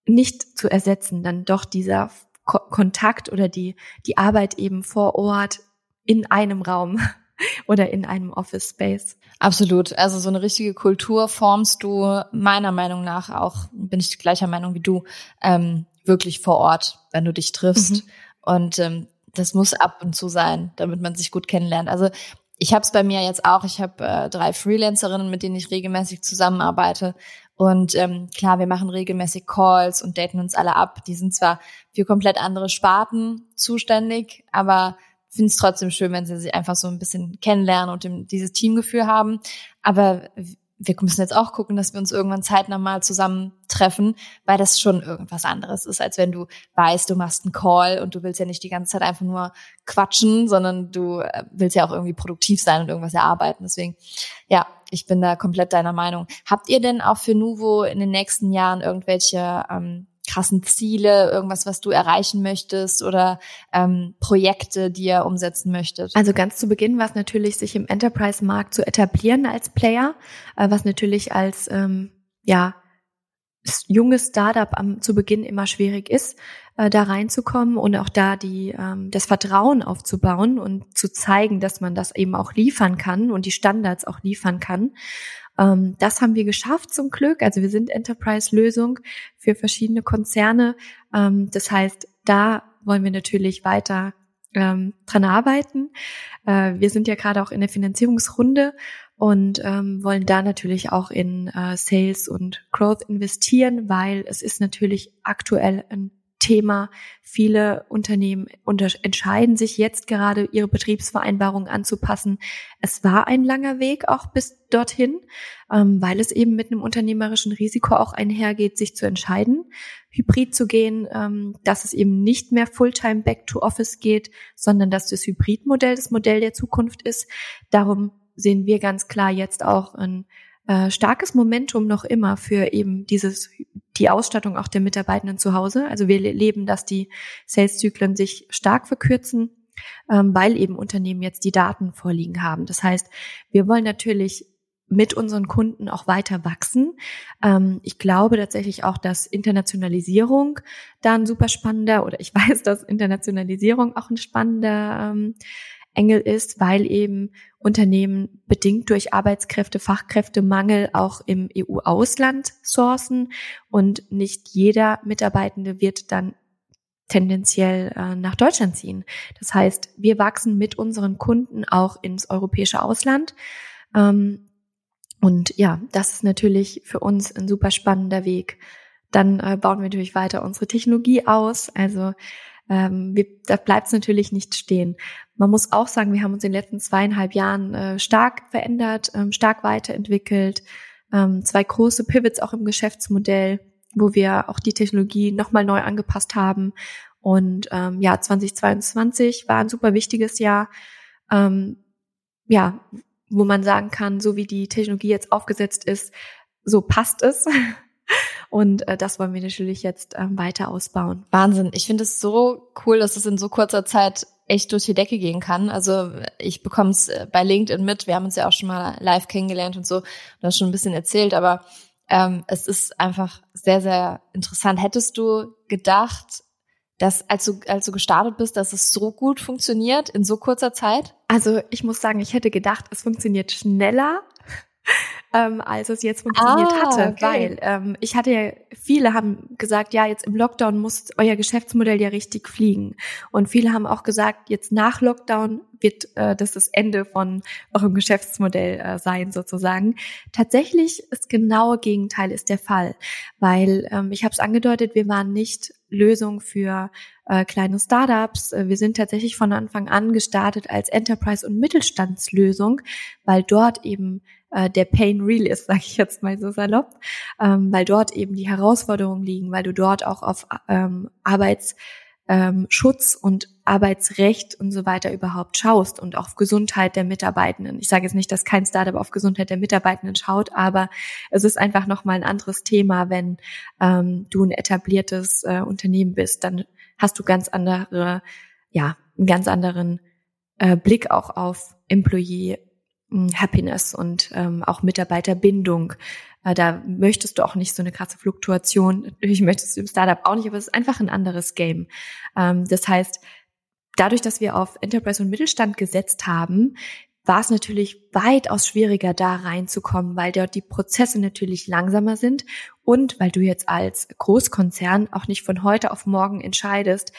nicht zu ersetzen, dann doch dieser Ko Kontakt oder die, die Arbeit eben vor Ort in einem Raum oder in einem Office Space. Absolut. Also so eine richtige Kultur formst du meiner Meinung nach auch, bin ich gleicher Meinung wie du, ähm, wirklich vor Ort, wenn du dich triffst. Mhm. Und ähm, das muss ab und zu sein, damit man sich gut kennenlernt. Also ich habe es bei mir jetzt auch. Ich habe äh, drei Freelancerinnen, mit denen ich regelmäßig zusammenarbeite. Und ähm, klar, wir machen regelmäßig Calls und daten uns alle ab. Die sind zwar für komplett andere Sparten zuständig, aber finde es trotzdem schön, wenn sie sich einfach so ein bisschen kennenlernen und dieses Teamgefühl haben. Aber wir müssen jetzt auch gucken, dass wir uns irgendwann zeitnah mal zusammentreffen, weil das schon irgendwas anderes ist, als wenn du weißt, du machst einen Call und du willst ja nicht die ganze Zeit einfach nur quatschen, sondern du äh, willst ja auch irgendwie produktiv sein und irgendwas erarbeiten. Deswegen, ja, ich bin da komplett deiner Meinung. Habt ihr denn auch für Nuvo in den nächsten Jahren irgendwelche ähm, krassen Ziele, irgendwas, was du erreichen möchtest oder ähm, Projekte, die ihr umsetzen möchtet? Also ganz zu Beginn war es natürlich, sich im Enterprise-Markt zu etablieren als Player, äh, was natürlich als ähm, ja junges Startup am, zu Beginn immer schwierig ist, äh, da reinzukommen und auch da die ähm, das Vertrauen aufzubauen und zu zeigen, dass man das eben auch liefern kann und die Standards auch liefern kann. Ähm, das haben wir geschafft zum Glück. Also wir sind Enterprise-Lösung für verschiedene Konzerne. Ähm, das heißt, da wollen wir natürlich weiter ähm, dran arbeiten. Äh, wir sind ja gerade auch in der Finanzierungsrunde und ähm, wollen da natürlich auch in äh, Sales und Growth investieren, weil es ist natürlich aktuell ein Thema. Viele Unternehmen entscheiden sich jetzt gerade, ihre Betriebsvereinbarung anzupassen. Es war ein langer Weg auch bis dorthin, ähm, weil es eben mit einem unternehmerischen Risiko auch einhergeht, sich zu entscheiden, hybrid zu gehen, ähm, dass es eben nicht mehr Fulltime Back to Office geht, sondern dass das Hybridmodell das Modell der Zukunft ist. Darum sehen wir ganz klar jetzt auch ein äh, starkes Momentum noch immer für eben dieses die Ausstattung auch der Mitarbeitenden zu Hause. Also wir leben, dass die Sales-Zyklen sich stark verkürzen, ähm, weil eben Unternehmen jetzt die Daten vorliegen haben. Das heißt, wir wollen natürlich mit unseren Kunden auch weiter wachsen. Ähm, ich glaube tatsächlich auch, dass Internationalisierung da ein super spannender oder ich weiß, dass Internationalisierung auch ein spannender ähm, Engel ist, weil eben Unternehmen bedingt durch Arbeitskräfte, Fachkräftemangel auch im EU-Ausland sourcen und nicht jeder Mitarbeitende wird dann tendenziell äh, nach Deutschland ziehen. Das heißt, wir wachsen mit unseren Kunden auch ins europäische Ausland. Ähm, und ja, das ist natürlich für uns ein super spannender Weg. Dann äh, bauen wir natürlich weiter unsere Technologie aus. Also ähm, wir, da bleibt es natürlich nicht stehen. Man muss auch sagen, wir haben uns in den letzten zweieinhalb Jahren äh, stark verändert, ähm, stark weiterentwickelt. Ähm, zwei große Pivots auch im Geschäftsmodell, wo wir auch die Technologie nochmal neu angepasst haben. Und ähm, ja, 2022 war ein super wichtiges Jahr. ähm, ja, wo man sagen kann, so wie die Technologie jetzt aufgesetzt ist, so passt es. Und äh, das wollen wir natürlich jetzt ähm, weiter ausbauen. Wahnsinn. Ich finde es so cool, dass es in so kurzer Zeit echt durch die Decke gehen kann. Also ich bekomme es äh, bei LinkedIn mit. Wir haben uns ja auch schon mal live kennengelernt und so. Du hast schon ein bisschen erzählt, aber ähm, es ist einfach sehr, sehr interessant. Hättest du gedacht, dass als du, als du gestartet bist, dass es so gut funktioniert in so kurzer Zeit? Also ich muss sagen, ich hätte gedacht, es funktioniert schneller ähm, als es jetzt funktioniert ah, hatte, okay. weil ähm, ich hatte ja, viele haben gesagt, ja, jetzt im Lockdown muss euer Geschäftsmodell ja richtig fliegen. Und viele haben auch gesagt, jetzt nach Lockdown wird äh, das das Ende von eurem Geschäftsmodell äh, sein sozusagen. Tatsächlich ist genaue Gegenteil ist der Fall, weil ähm, ich habe es angedeutet, wir waren nicht Lösung für äh, kleine Startups. Äh, wir sind tatsächlich von Anfang an gestartet als Enterprise- und Mittelstandslösung, weil dort eben äh, der Pain real ist, sage ich jetzt mal so salopp, ähm, weil dort eben die Herausforderungen liegen, weil du dort auch auf ähm, Arbeits ähm, Schutz und Arbeitsrecht und so weiter überhaupt schaust und auf Gesundheit der Mitarbeitenden. Ich sage jetzt nicht, dass kein Startup auf Gesundheit der Mitarbeitenden schaut, aber es ist einfach nochmal ein anderes Thema, wenn ähm, du ein etabliertes äh, Unternehmen bist, dann hast du ganz andere, ja, einen ganz anderen äh, Blick auch auf Employee hm, Happiness und ähm, auch Mitarbeiterbindung. Äh, da möchtest du auch nicht so eine krasse Fluktuation. Natürlich möchtest du im Startup auch nicht, aber es ist einfach ein anderes Game. Ähm, das heißt, dadurch, dass wir auf Enterprise und Mittelstand gesetzt haben, war es natürlich weitaus schwieriger, da reinzukommen, weil dort die Prozesse natürlich langsamer sind und weil du jetzt als Großkonzern auch nicht von heute auf morgen entscheidest,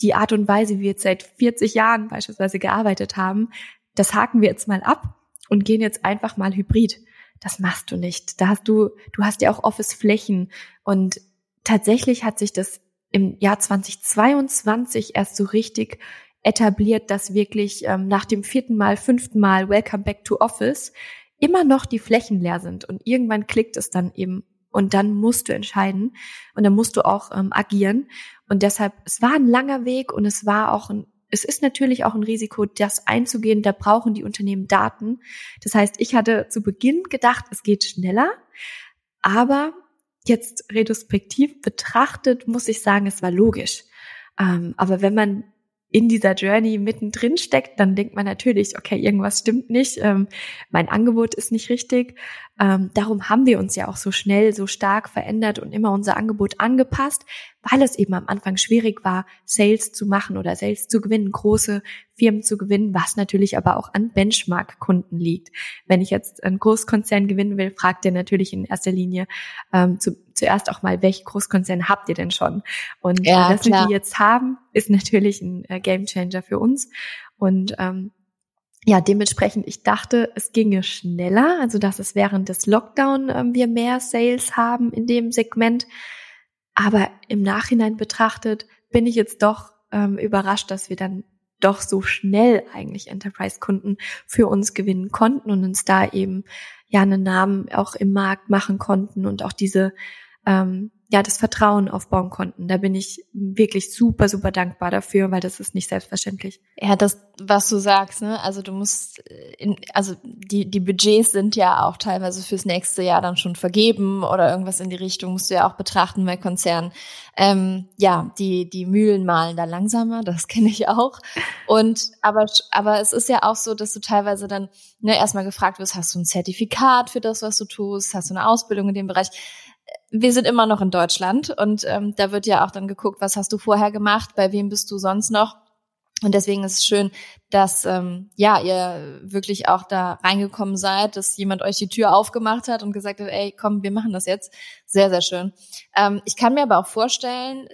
die Art und Weise, wie wir jetzt seit 40 Jahren beispielsweise gearbeitet haben, das haken wir jetzt mal ab und gehen jetzt einfach mal hybrid. Das machst du nicht. Da hast du, du hast ja auch Office-Flächen. Und tatsächlich hat sich das im Jahr 2022 erst so richtig etabliert, dass wirklich ähm, nach dem vierten Mal, fünften Mal Welcome Back to Office immer noch die Flächen leer sind. Und irgendwann klickt es dann eben. Und dann musst du entscheiden. Und dann musst du auch ähm, agieren. Und deshalb es war ein langer Weg und es war auch ein es ist natürlich auch ein Risiko, das einzugehen. Da brauchen die Unternehmen Daten. Das heißt, ich hatte zu Beginn gedacht, es geht schneller, aber jetzt retrospektiv betrachtet muss ich sagen, es war logisch. Ähm, aber wenn man in dieser Journey mittendrin steckt, dann denkt man natürlich, okay, irgendwas stimmt nicht, ähm, mein Angebot ist nicht richtig. Ähm, darum haben wir uns ja auch so schnell, so stark verändert und immer unser Angebot angepasst, weil es eben am Anfang schwierig war, Sales zu machen oder Sales zu gewinnen, große Firmen zu gewinnen, was natürlich aber auch an Benchmark-Kunden liegt. Wenn ich jetzt einen Großkonzern gewinnen will, fragt der natürlich in erster Linie ähm, zu, zuerst auch mal, welche Großkonzerne habt ihr denn schon? Und ja, dass wir die jetzt haben, ist natürlich ein äh, Gamechanger für uns. Und ähm, ja, dementsprechend, ich dachte, es ginge schneller, also dass es während des Lockdown ähm, wir mehr Sales haben in dem Segment. Aber im Nachhinein betrachtet bin ich jetzt doch ähm, überrascht, dass wir dann doch so schnell eigentlich Enterprise-Kunden für uns gewinnen konnten und uns da eben ja einen Namen auch im Markt machen konnten und auch diese ähm, ja, das Vertrauen aufbauen konnten. Da bin ich wirklich super, super dankbar dafür, weil das ist nicht selbstverständlich. Ja, das, was du sagst, ne? Also du musst, äh, in, also die, die Budgets sind ja auch teilweise fürs nächste Jahr dann schon vergeben oder irgendwas in die Richtung musst du ja auch betrachten bei Konzernen. Ähm, ja, die, die Mühlen malen da langsamer, das kenne ich auch. Und, aber, aber es ist ja auch so, dass du teilweise dann, ne, erstmal gefragt wirst, hast du ein Zertifikat für das, was du tust? Hast du eine Ausbildung in dem Bereich? Wir sind immer noch in Deutschland und ähm, da wird ja auch dann geguckt, was hast du vorher gemacht, bei wem bist du sonst noch. Und deswegen ist es schön, dass ähm, ja ihr wirklich auch da reingekommen seid, dass jemand euch die Tür aufgemacht hat und gesagt hat, ey, komm, wir machen das jetzt. Sehr, sehr schön. Ähm, ich kann mir aber auch vorstellen,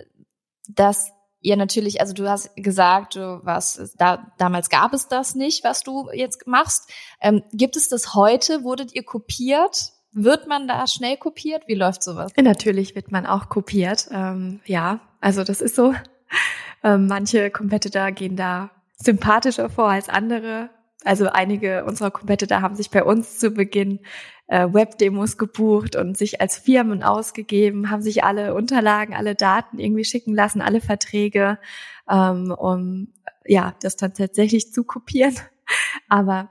dass ihr natürlich, also du hast gesagt, du was da damals gab es das nicht, was du jetzt machst. Ähm, gibt es das heute? Wurdet ihr kopiert? Wird man da schnell kopiert? Wie läuft sowas? Natürlich wird man auch kopiert. Ähm, ja, also das ist so. Ähm, manche Competitor gehen da sympathischer vor als andere. Also einige unserer Competitor haben sich bei uns zu Beginn äh, Webdemos gebucht und sich als Firmen ausgegeben, haben sich alle Unterlagen, alle Daten irgendwie schicken lassen, alle Verträge, ähm, um ja das dann tatsächlich zu kopieren. Aber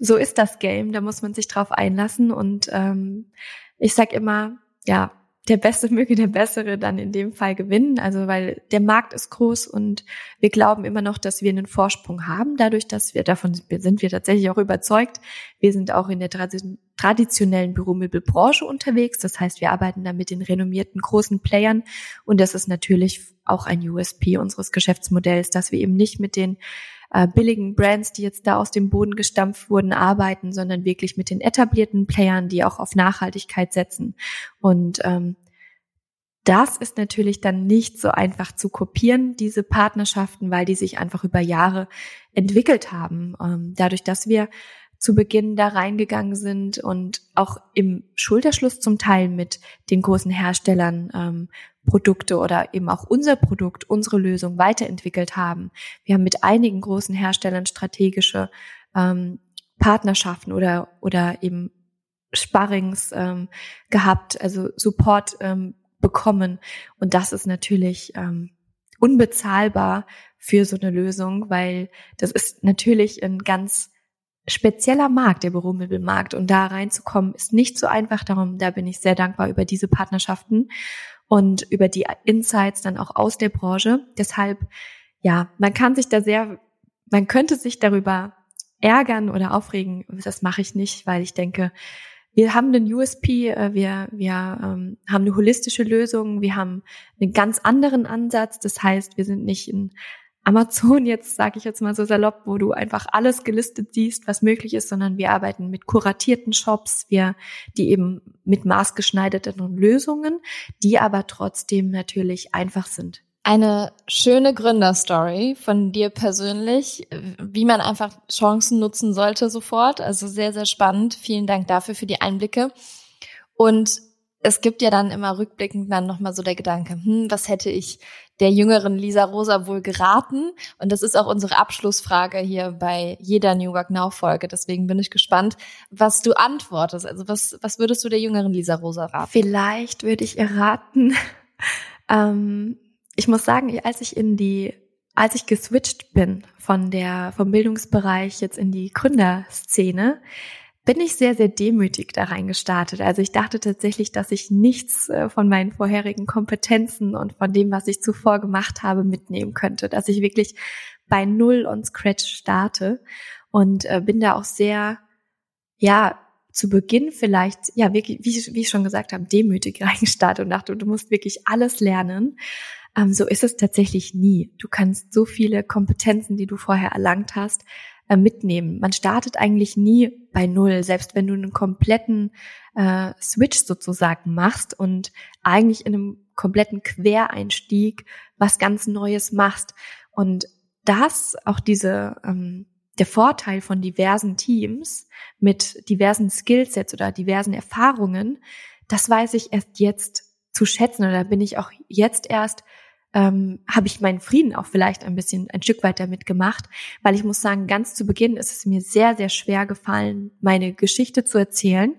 so ist das Game, da muss man sich drauf einlassen. Und ähm, ich sag immer, ja, der Beste möge der Bessere dann in dem Fall gewinnen. Also weil der Markt ist groß und wir glauben immer noch, dass wir einen Vorsprung haben. Dadurch, dass wir davon sind wir tatsächlich auch überzeugt. Wir sind auch in der traditionellen Büromöbelbranche unterwegs. Das heißt, wir arbeiten da mit den renommierten großen Playern. Und das ist natürlich auch ein USP unseres Geschäftsmodells, dass wir eben nicht mit den äh, billigen Brands, die jetzt da aus dem Boden gestampft wurden, arbeiten, sondern wirklich mit den etablierten Playern, die auch auf Nachhaltigkeit setzen. Und ähm, das ist natürlich dann nicht so einfach zu kopieren, diese Partnerschaften, weil die sich einfach über Jahre entwickelt haben. Ähm, dadurch, dass wir zu Beginn da reingegangen sind und auch im Schulterschluss zum Teil mit den großen Herstellern ähm, Produkte oder eben auch unser Produkt, unsere Lösung weiterentwickelt haben. Wir haben mit einigen großen Herstellern strategische ähm, Partnerschaften oder oder eben Sparrings ähm, gehabt, also Support ähm, bekommen. Und das ist natürlich ähm, unbezahlbar für so eine Lösung, weil das ist natürlich ein ganz spezieller Markt, der Büromöbelmarkt. Und da reinzukommen ist nicht so einfach. Darum, da bin ich sehr dankbar über diese Partnerschaften und über die Insights dann auch aus der Branche. Deshalb, ja, man kann sich da sehr, man könnte sich darüber ärgern oder aufregen. Das mache ich nicht, weil ich denke, wir haben einen USP, äh, wir, wir ähm, haben eine holistische Lösung, wir haben einen ganz anderen Ansatz. Das heißt, wir sind nicht ein Amazon jetzt, sage ich jetzt mal so salopp, wo du einfach alles gelistet siehst, was möglich ist, sondern wir arbeiten mit kuratierten Shops, wir, die eben mit maßgeschneiderten Lösungen, die aber trotzdem natürlich einfach sind. Eine schöne Gründerstory von dir persönlich, wie man einfach Chancen nutzen sollte sofort. Also sehr, sehr spannend. Vielen Dank dafür für die Einblicke. Und es gibt ja dann immer rückblickend dann nochmal so der Gedanke, hm, was hätte ich der jüngeren Lisa Rosa wohl geraten? Und das ist auch unsere Abschlussfrage hier bei jeder New Work Now Folge. Deswegen bin ich gespannt, was du antwortest. Also was, was würdest du der jüngeren Lisa Rosa raten? Vielleicht würde ich ihr raten. ähm, ich muss sagen, als ich in die, als ich geswitcht bin von der, vom Bildungsbereich jetzt in die Gründerszene, bin ich sehr, sehr demütig da reingestartet. Also ich dachte tatsächlich, dass ich nichts äh, von meinen vorherigen Kompetenzen und von dem, was ich zuvor gemacht habe, mitnehmen könnte. Dass ich wirklich bei Null und Scratch starte und äh, bin da auch sehr, ja, zu Beginn vielleicht, ja, wirklich, wie, wie ich schon gesagt habe, demütig reingestartet und dachte, du musst wirklich alles lernen. Ähm, so ist es tatsächlich nie. Du kannst so viele Kompetenzen, die du vorher erlangt hast, äh, mitnehmen. Man startet eigentlich nie bei Null, selbst wenn du einen kompletten äh, Switch sozusagen machst und eigentlich in einem kompletten Quereinstieg was ganz Neues machst. Und das, auch diese, ähm, der Vorteil von diversen Teams mit diversen Skillsets oder diversen Erfahrungen, das weiß ich erst jetzt zu schätzen oder bin ich auch jetzt erst ähm, habe ich meinen Frieden auch vielleicht ein bisschen ein Stück weit damit gemacht, weil ich muss sagen, ganz zu Beginn ist es mir sehr, sehr schwer gefallen, meine Geschichte zu erzählen,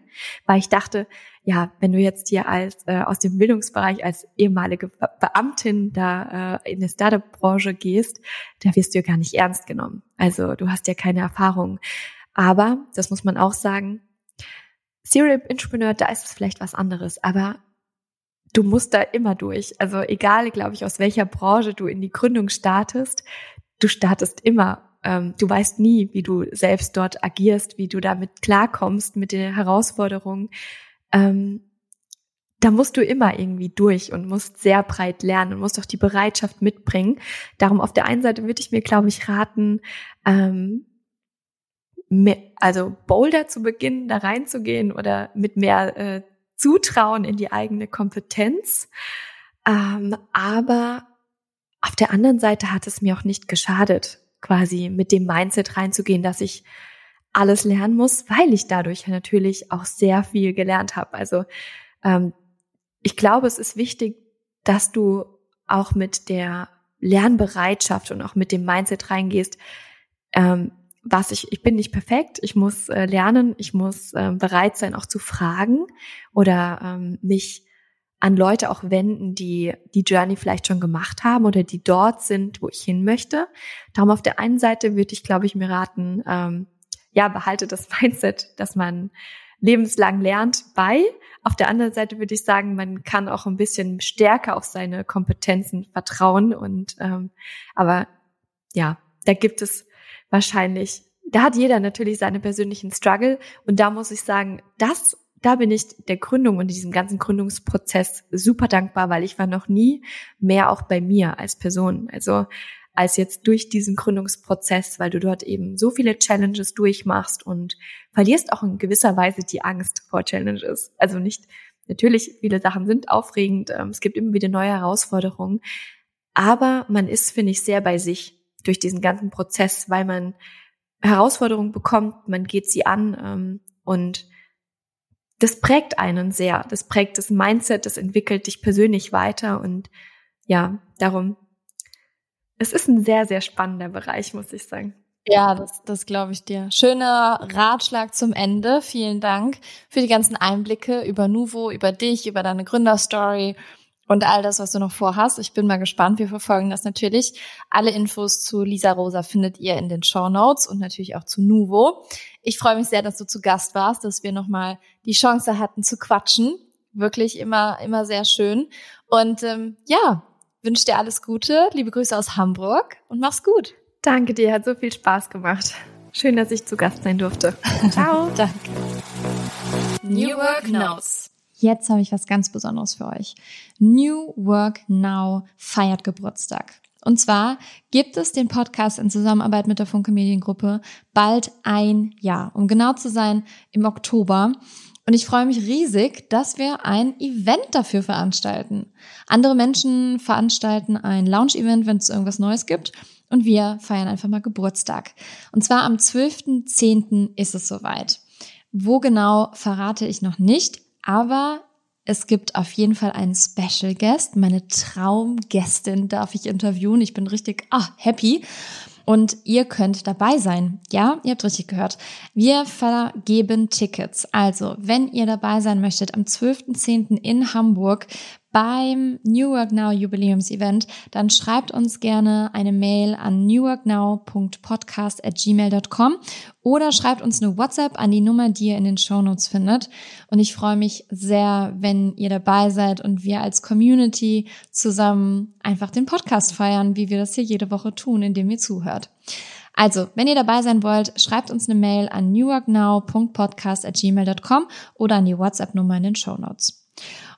weil ich dachte, ja, wenn du jetzt hier als äh, aus dem Bildungsbereich als ehemalige Beamtin da äh, in der Startup-Branche gehst, da wirst du ja gar nicht ernst genommen. Also du hast ja keine Erfahrung. Aber, das muss man auch sagen, Serial Entrepreneur, da ist es vielleicht was anderes. Aber du musst da immer durch. Also egal, glaube ich, aus welcher Branche du in die Gründung startest, du startest immer. Ähm, du weißt nie, wie du selbst dort agierst, wie du damit klarkommst mit den Herausforderungen. Ähm, da musst du immer irgendwie durch und musst sehr breit lernen und musst auch die Bereitschaft mitbringen. Darum auf der einen Seite würde ich mir, glaube ich, raten, ähm, mehr, also bolder zu beginnen, da reinzugehen oder mit mehr äh, Zutrauen in die eigene Kompetenz. Ähm, aber auf der anderen Seite hat es mir auch nicht geschadet, quasi mit dem Mindset reinzugehen, dass ich alles lernen muss, weil ich dadurch natürlich auch sehr viel gelernt habe. Also ähm, ich glaube, es ist wichtig, dass du auch mit der Lernbereitschaft und auch mit dem Mindset reingehst, ähm, was ich, ich bin nicht perfekt, ich muss äh, lernen, ich muss äh, bereit sein, auch zu fragen oder ähm, mich an Leute auch wenden, die die Journey vielleicht schon gemacht haben oder die dort sind, wo ich hin möchte. Darum auf der einen Seite würde ich, glaube ich, mir raten, ähm, ja, behalte das Mindset, dass man lebenslang lernt bei. Auf der anderen Seite würde ich sagen, man kann auch ein bisschen stärker auf seine Kompetenzen vertrauen und ähm, aber ja, da gibt es wahrscheinlich, da hat jeder natürlich seine persönlichen Struggle und da muss ich sagen, das da bin ich der Gründung und diesem ganzen Gründungsprozess super dankbar, weil ich war noch nie mehr auch bei mir als Person. Also als jetzt durch diesen Gründungsprozess, weil du dort eben so viele Challenges durchmachst und verlierst auch in gewisser Weise die Angst vor Challenges. Also nicht, natürlich, viele Sachen sind aufregend, ähm, es gibt immer wieder neue Herausforderungen, aber man ist, finde ich, sehr bei sich durch diesen ganzen Prozess, weil man Herausforderungen bekommt, man geht sie an ähm, und das prägt einen sehr. Das prägt das Mindset, das entwickelt dich persönlich weiter und ja, darum es ist ein sehr, sehr spannender Bereich, muss ich sagen. Ja, das, das glaube ich dir. Schöner Ratschlag zum Ende. Vielen Dank für die ganzen Einblicke über Nuvo, über dich, über deine Gründerstory und all das, was du noch vorhast. Ich bin mal gespannt. Wir verfolgen das natürlich. Alle Infos zu Lisa Rosa findet ihr in den Show Notes und natürlich auch zu Nuvo. Ich freue mich sehr, dass du zu Gast warst, dass wir nochmal die Chance hatten zu quatschen. Wirklich immer, immer sehr schön. Und ähm, ja, wünsche dir alles Gute, liebe Grüße aus Hamburg und mach's gut. Danke dir, hat so viel Spaß gemacht. Schön, dass ich zu Gast sein durfte. Ciao. Danke. New Work Notes. Jetzt habe ich was ganz Besonderes für euch. New Work Now feiert Geburtstag. Und zwar gibt es den Podcast in Zusammenarbeit mit der Funke Mediengruppe bald ein Jahr. Um genau zu sein, im Oktober. Und ich freue mich riesig, dass wir ein Event dafür veranstalten. Andere Menschen veranstalten ein Lounge-Event, wenn es irgendwas Neues gibt. Und wir feiern einfach mal Geburtstag. Und zwar am 12.10. ist es soweit. Wo genau verrate ich noch nicht, aber es gibt auf jeden Fall einen Special Guest. Meine Traumgästin darf ich interviewen. Ich bin richtig ah, happy und ihr könnt dabei sein. Ja, ihr habt richtig gehört. Wir vergeben Tickets. Also, wenn ihr dabei sein möchtet, am 12.10. in Hamburg beim New Work Now Jubiläumsevent, dann schreibt uns gerne eine Mail an newworknow.podcast@gmail.com oder schreibt uns eine WhatsApp an die Nummer, die ihr in den Shownotes findet. Und ich freue mich sehr, wenn ihr dabei seid und wir als Community zusammen einfach den Podcast feiern, wie wir das hier jede Woche tun, indem ihr zuhört. Also, wenn ihr dabei sein wollt, schreibt uns eine Mail an newworknow.podcast@gmail.com oder an die WhatsApp-Nummer in den Shownotes.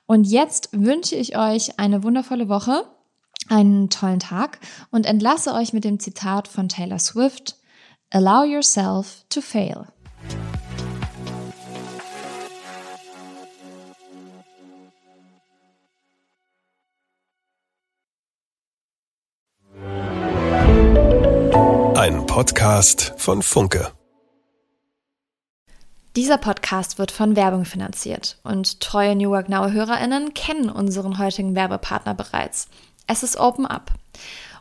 Und jetzt wünsche ich euch eine wundervolle Woche, einen tollen Tag und entlasse euch mit dem Zitat von Taylor Swift, Allow yourself to fail. Ein Podcast von Funke. Dieser Podcast wird von Werbung finanziert und treue New Work Now HörerInnen kennen unseren heutigen Werbepartner bereits. Es ist Open Up.